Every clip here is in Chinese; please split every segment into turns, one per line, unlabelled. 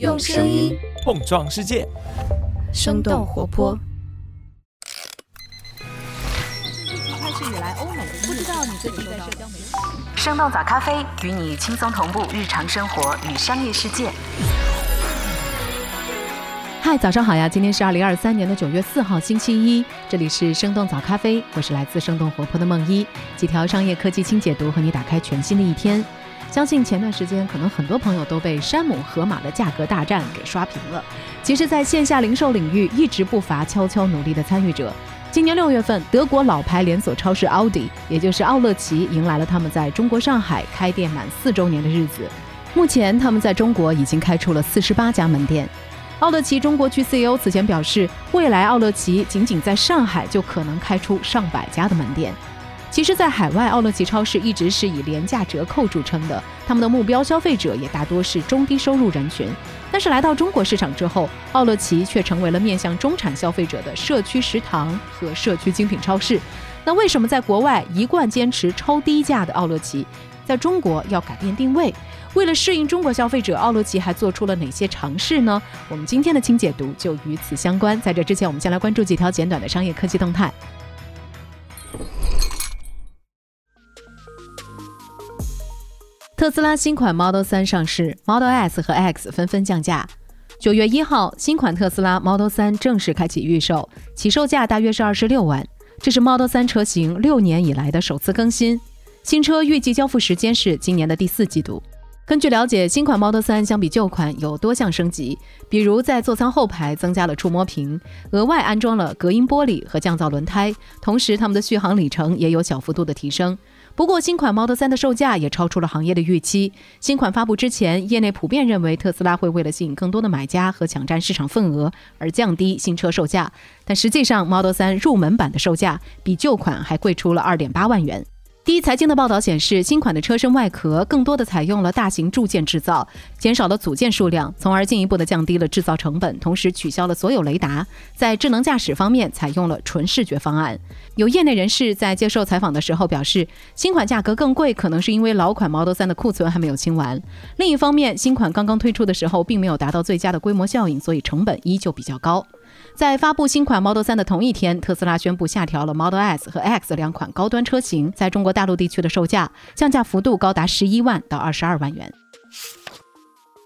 用声音
碰撞世界，
生动活泼。
开始以来，欧美不知道你最近在社交媒体。
生动早咖啡与你轻松同步日常生活与商业世界。
嗨，早上好呀！今天是二零二三年的九月四号，星期一，这里是生动早咖啡，我是来自生动活泼的梦一，几条商业科技轻解读，和你打开全新的一天。相信前段时间可能很多朋友都被山姆河马的价格大战给刷屏了。其实，在线下零售领域一直不乏悄悄努力的参与者。今年六月份，德国老牌连锁超市奥迪，也就是奥乐奇，迎来了他们在中国上海开店满四周年的日子。目前，他们在中国已经开出了四十八家门店。奥乐奇中国区 CEO 此前表示，未来奥乐奇仅仅在上海就可能开出上百家的门店。其实，在海外，奥乐奇超市一直是以廉价折扣著称的，他们的目标消费者也大多是中低收入人群。但是来到中国市场之后，奥乐奇却成为了面向中产消费者的社区食堂和社区精品超市。那为什么在国外一贯坚持超低价的奥乐奇，在中国要改变定位？为了适应中国消费者，奥乐奇还做出了哪些尝试呢？我们今天的轻解读就与此相关。在这之前，我们先来关注几条简短的商业科技动态。特斯拉新款 Model 3上市，Model S 和 X 纷纷降价。九月一号，新款特斯拉 Model 3正式开启预售，起售价大约是二十六万。这是 Model 3车型六年以来的首次更新。新车预计交付时间是今年的第四季度。根据了解，新款 Model 3相比旧款有多项升级，比如在座舱后排增加了触摸屏，额外安装了隔音玻璃和降噪轮胎，同时它们的续航里程也有小幅度的提升。不过，新款 Model 3的售价也超出了行业的预期。新款发布之前，业内普遍认为特斯拉会为了吸引更多的买家和抢占市场份额而降低新车售价，但实际上，Model 3入门版的售价比旧款还贵出了2.8万元。第一财经的报道显示，新款的车身外壳更多的采用了大型铸件制造，减少了组件数量，从而进一步的降低了制造成本，同时取消了所有雷达。在智能驾驶方面，采用了纯视觉方案。有业内人士在接受采访的时候表示，新款价格更贵，可能是因为老款 Model 3的库存还没有清完。另一方面，新款刚刚推出的时候，并没有达到最佳的规模效应，所以成本依旧比较高。在发布新款 Model 3的同一天，特斯拉宣布下调了 Model S 和 X 两款高端车型在中国大陆地区的售价，降价幅度高达十一万到二十二万元。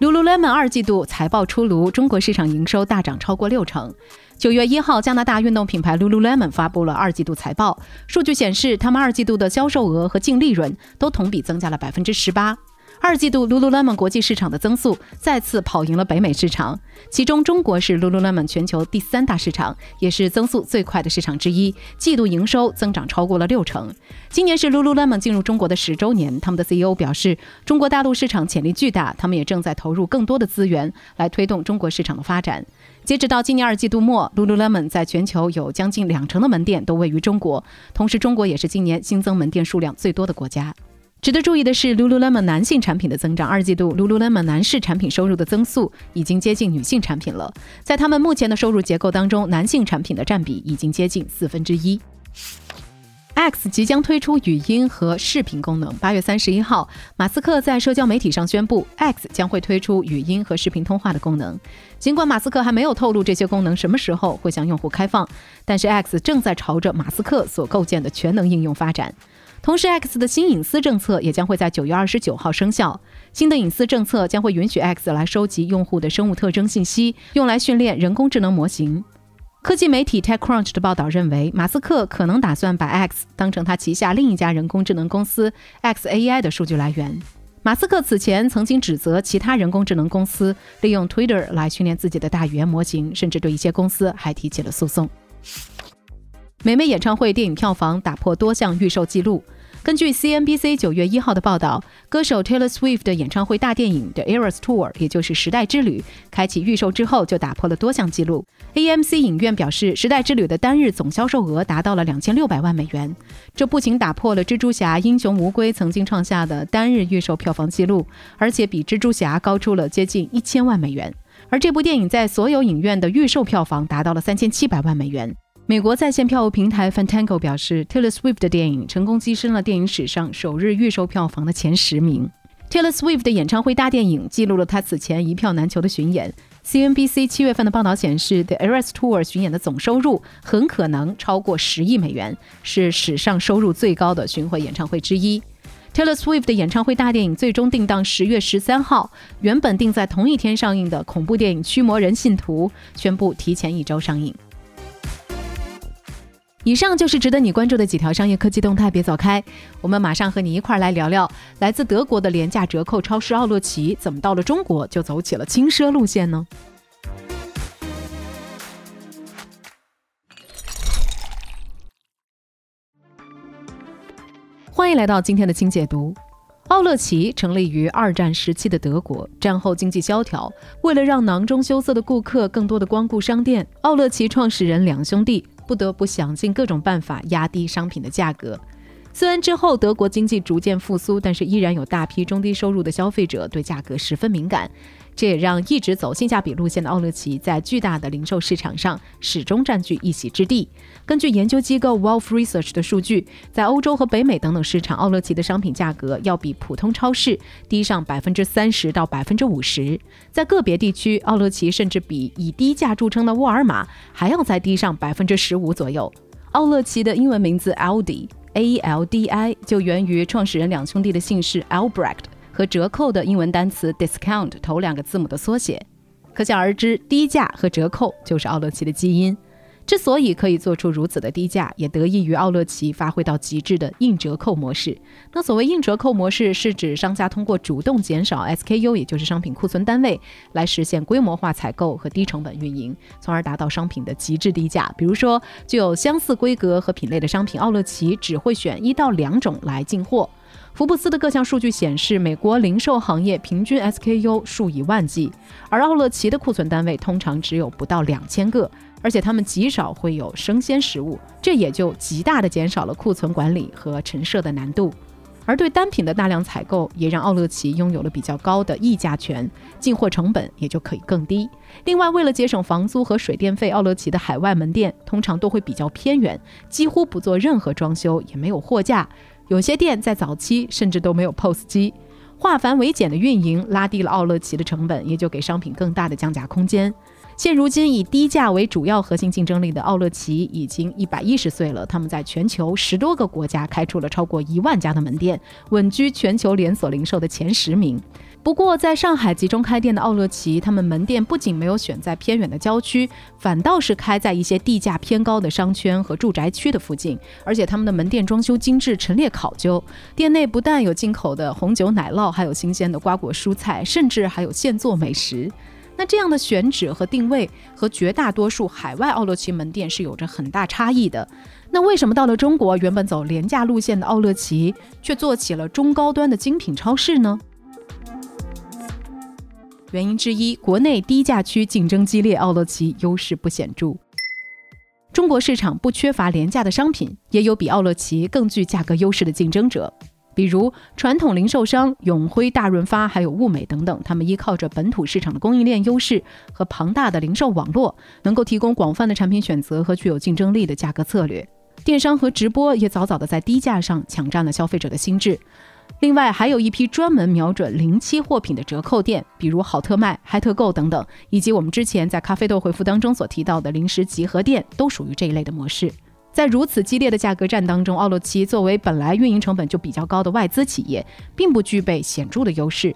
Lululemon 二季度财报出炉，中国市场营收大涨超过六成。九月一号，加拿大运动品牌 Lululemon 发布了二季度财报，数据显示，他们二季度的销售额和净利润都同比增加了百分之十八。二季度，Lululemon 国际市场的增速再次跑赢了北美市场，其中中国是 Lululemon 全球第三大市场，也是增速最快的市场之一。季度营收增长超过了六成。今年是 Lululemon 进入中国的十周年，他们的 CEO 表示，中国大陆市场潜力巨大，他们也正在投入更多的资源来推动中国市场的发展。截止到今年二季度末，Lululemon 在全球有将近两成的门店都位于中国，同时中国也是今年新增门店数量最多的国家。值得注意的是，Lululemon 男性产品的增长。二季度，Lululemon 男士产品收入的增速已经接近女性产品了。在他们目前的收入结构当中，男性产品的占比已经接近四分之一。X 即将推出语音和视频功能。八月三十一号，马斯克在社交媒体上宣布，X 将会推出语音和视频通话的功能。尽管马斯克还没有透露这些功能什么时候会向用户开放，但是 X 正在朝着马斯克所构建的全能应用发展。同时，X 的新隐私政策也将会在九月二十九号生效。新的隐私政策将会允许 X 来收集用户的生物特征信息，用来训练人工智能模型。科技媒体 TechCrunch 的报道认为，马斯克可能打算把 X 当成他旗下另一家人工智能公司 XAI 的数据来源。马斯克此前曾经指责其他人工智能公司利用 Twitter 来训练自己的大语言模型，甚至对一些公司还提起了诉讼。美美演唱会电影票房打破多项预售记录。根据 CNBC 九月一号的报道，歌手 Taylor Swift 的演唱会大电影《The Eras Tour》，也就是《时代之旅》，开启预售之后就打破了多项记录。AMC 影院表示，《时代之旅》的单日总销售额达到了两千六百万美元，这不仅打破了《蜘蛛侠：英雄无归》曾经创下的单日预售票房记录，而且比《蜘蛛侠》高出了接近一千万美元。而这部电影在所有影院的预售票房达到了三千七百万美元。美国在线票务平台 Fantango 表示，Taylor Swift 的电影成功跻身了电影史上首日预售票房的前十名。Taylor Swift 的演唱会大电影记录了他此前一票难求的巡演。CNBC 七月份的报道显示，The Eras Tour 巡演的总收入很可能超过十亿美元，是史上收入最高的巡回演唱会之一。Taylor Swift 的演唱会大电影最终定档十月十三号，原本定在同一天上映的恐怖电影《驱魔人信徒》宣布提前一周上映。以上就是值得你关注的几条商业科技动态，别走开，我们马上和你一块儿来聊聊来自德国的廉价折扣超市奥乐奇，怎么到了中国就走起了轻奢路线呢？欢迎来到今天的轻解读。奥乐奇成立于二战时期的德国，战后经济萧条，为了让囊中羞涩的顾客更多的光顾商店，奥乐奇创始人两兄弟不得不想尽各种办法压低商品的价格。虽然之后德国经济逐渐复苏，但是依然有大批中低收入的消费者对价格十分敏感。这也让一直走性价比路线的奥乐奇在巨大的零售市场上始终占据一席之地。根据研究机构 Wolf Research 的数据，在欧洲和北美等等市场，奥乐奇的商品价格要比普通超市低上百分之三十到百分之五十。在个别地区，奥乐奇甚至比以低价著称的沃尔玛还要再低上百分之十五左右。奥乐奇的英文名字 Aldi，A L D I，就源于创始人两兄弟的姓氏 Albrecht。和折扣的英文单词 discount 头两个字母的缩写，可想而知，低价和折扣就是奥乐奇的基因。之所以可以做出如此的低价，也得益于奥乐奇发挥到极致的硬折扣模式。那所谓硬折扣模式，是指商家通过主动减少 SKU，也就是商品库存单位，来实现规模化采购和低成本运营，从而达到商品的极致低价。比如说，具有相似规格和品类的商品，奥乐奇只会选一到两种来进货。福布斯的各项数据显示，美国零售行业平均 SKU 数以万计，而奥乐奇的库存单位通常只有不到两千个，而且他们极少会有生鲜食物，这也就极大的减少了库存管理和陈设的难度。而对单品的大量采购，也让奥乐奇拥有了比较高的议价权，进货成本也就可以更低。另外，为了节省房租和水电费，奥乐奇的海外门店通常都会比较偏远，几乎不做任何装修，也没有货架。有些店在早期甚至都没有 POS 机，化繁为简的运营拉低了奥乐奇的成本，也就给商品更大的降价空间。现如今以低价为主要核心竞争力的奥乐奇已经一百一十岁了，他们在全球十多个国家开出了超过一万家的门店，稳居全球连锁零售的前十名。不过，在上海集中开店的奥乐奇，他们门店不仅没有选在偏远的郊区，反倒是开在一些地价偏高的商圈和住宅区的附近。而且，他们的门店装修精致，陈列考究。店内不但有进口的红酒、奶酪，还有新鲜的瓜果蔬菜，甚至还有现做美食。那这样的选址和定位，和绝大多数海外奥乐奇门店是有着很大差异的。那为什么到了中国，原本走廉价路线的奥乐奇，却做起了中高端的精品超市呢？原因之一，国内低价区竞争激烈，奥乐奇优势不显著。中国市场不缺乏廉价的商品，也有比奥乐奇更具价格优势的竞争者，比如传统零售商永辉、大润发，还有物美等等。他们依靠着本土市场的供应链优势和庞大的零售网络，能够提供广泛的产品选择和具有竞争力的价格策略。电商和直播也早早的在低价上抢占了消费者的心智。另外，还有一批专门瞄准零期货品的折扣店，比如好特卖、嗨特购等等，以及我们之前在咖啡豆回复当中所提到的零食集合店，都属于这一类的模式。在如此激烈的价格战当中，奥乐奇作为本来运营成本就比较高的外资企业，并不具备显著的优势。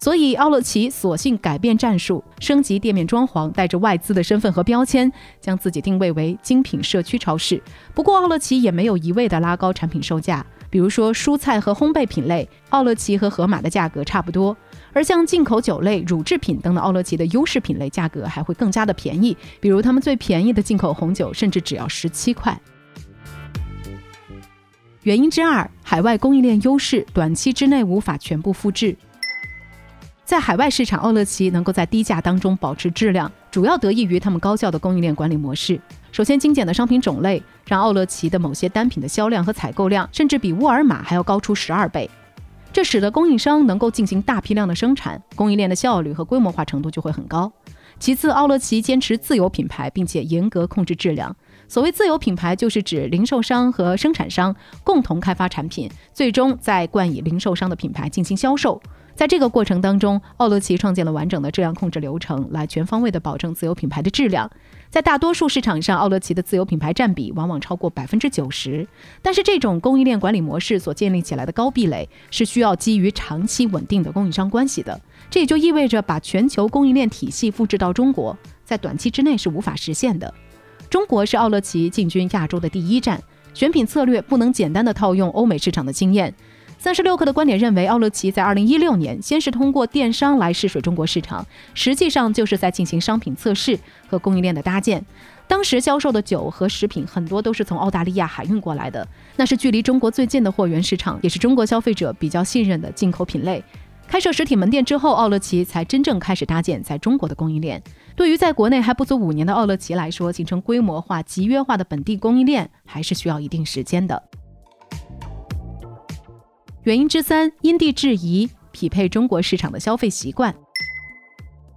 所以，奥乐奇索性改变战术，升级店面装潢，带着外资的身份和标签，将自己定位为精品社区超市。不过，奥乐奇也没有一味的拉高产品售价。比如说蔬菜和烘焙品类，奥乐奇和盒马的价格差不多；而像进口酒类、乳制品等等，奥乐奇的优势品类价格还会更加的便宜。比如他们最便宜的进口红酒，甚至只要十七块。原因之二，海外供应链优势短期之内无法全部复制。在海外市场，奥乐奇能够在低价当中保持质量，主要得益于他们高效的供应链管理模式。首先，精简的商品种类让奥乐奇的某些单品的销量和采购量甚至比沃尔玛还要高出十二倍，这使得供应商能够进行大批量的生产，供应链的效率和规模化程度就会很高。其次，奥乐奇坚持自有品牌，并且严格控制质量。所谓自有品牌，就是指零售商和生产商共同开发产品，最终再冠以零售商的品牌进行销售。在这个过程当中，奥乐奇创建了完整的质量控制流程，来全方位的保证自有品牌的质量。在大多数市场上，奥乐奇的自有品牌占比往往超过百分之九十。但是，这种供应链管理模式所建立起来的高壁垒，是需要基于长期稳定的供应商关系的。这也就意味着，把全球供应链体系复制到中国，在短期之内是无法实现的。中国是奥乐奇进军亚洲的第一站，选品策略不能简单的套用欧美市场的经验。三十六氪的观点认为，奥乐奇在二零一六年先是通过电商来试水中国市场，实际上就是在进行商品测试和供应链的搭建。当时销售的酒和食品很多都是从澳大利亚海运过来的，那是距离中国最近的货源市场，也是中国消费者比较信任的进口品类。开设实体门店之后，奥乐奇才真正开始搭建在中国的供应链。对于在国内还不足五年的奥乐奇来说，形成规模化、集约化的本地供应链，还是需要一定时间的。原因之三，因地制宜，匹配中国市场的消费习惯。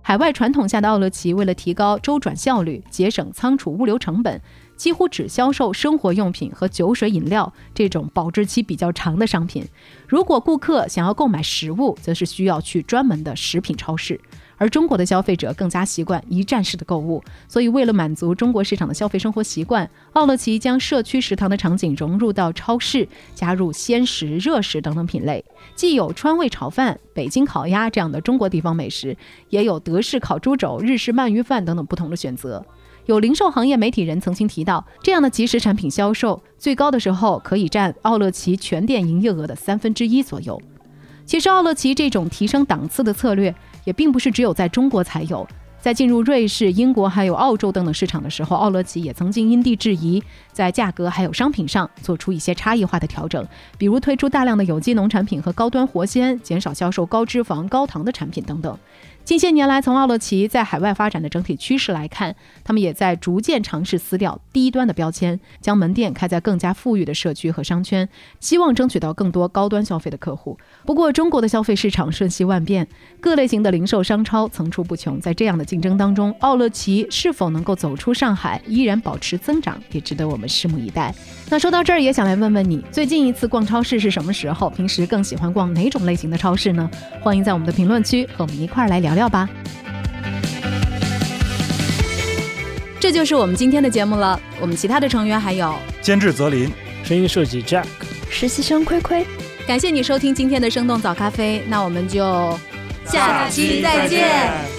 海外传统下的奥乐奇，为了提高周转效率，节省仓储物流成本，几乎只销售生活用品和酒水饮料这种保质期比较长的商品。如果顾客想要购买食物，则是需要去专门的食品超市。而中国的消费者更加习惯一站式的购物，所以为了满足中国市场的消费生活习惯，奥乐奇将社区食堂的场景融入到超市，加入鲜食、热食等等品类，既有川味炒饭、北京烤鸭这样的中国地方美食，也有德式烤猪肘、日式鳗鱼饭等等不同的选择。有零售行业媒体人曾经提到，这样的即食产品销售最高的时候可以占奥乐奇全店营业额的三分之一左右。其实，奥乐奇这种提升档次的策略。也并不是只有在中国才有，在进入瑞士、英国还有澳洲等等市场的时候，奥乐奇也曾经因地制宜，在价格还有商品上做出一些差异化的调整，比如推出大量的有机农产品和高端活鲜，减少销售高脂肪、高糖的产品等等。近些年来，从奥乐奇在海外发展的整体趋势来看，他们也在逐渐尝试撕掉低端的标签，将门店开在更加富裕的社区和商圈，希望争取到更多高端消费的客户。不过，中国的消费市场瞬息万变，各类型的零售商超层出不穷，在这样的竞争当中，奥乐奇是否能够走出上海，依然保持增长，也值得我们拭目以待。那说到这儿，也想来问问你，最近一次逛超市是什么时候？平时更喜欢逛哪种类型的超市呢？欢迎在我们的评论区和我们一块儿来聊聊。聊吧，这就是我们今天的节目了。我们其他的成员还有
监制泽林，
声音设计 Jack，
实习生亏亏。
感谢你收听今天的生动早咖啡，那我们就
下期再见。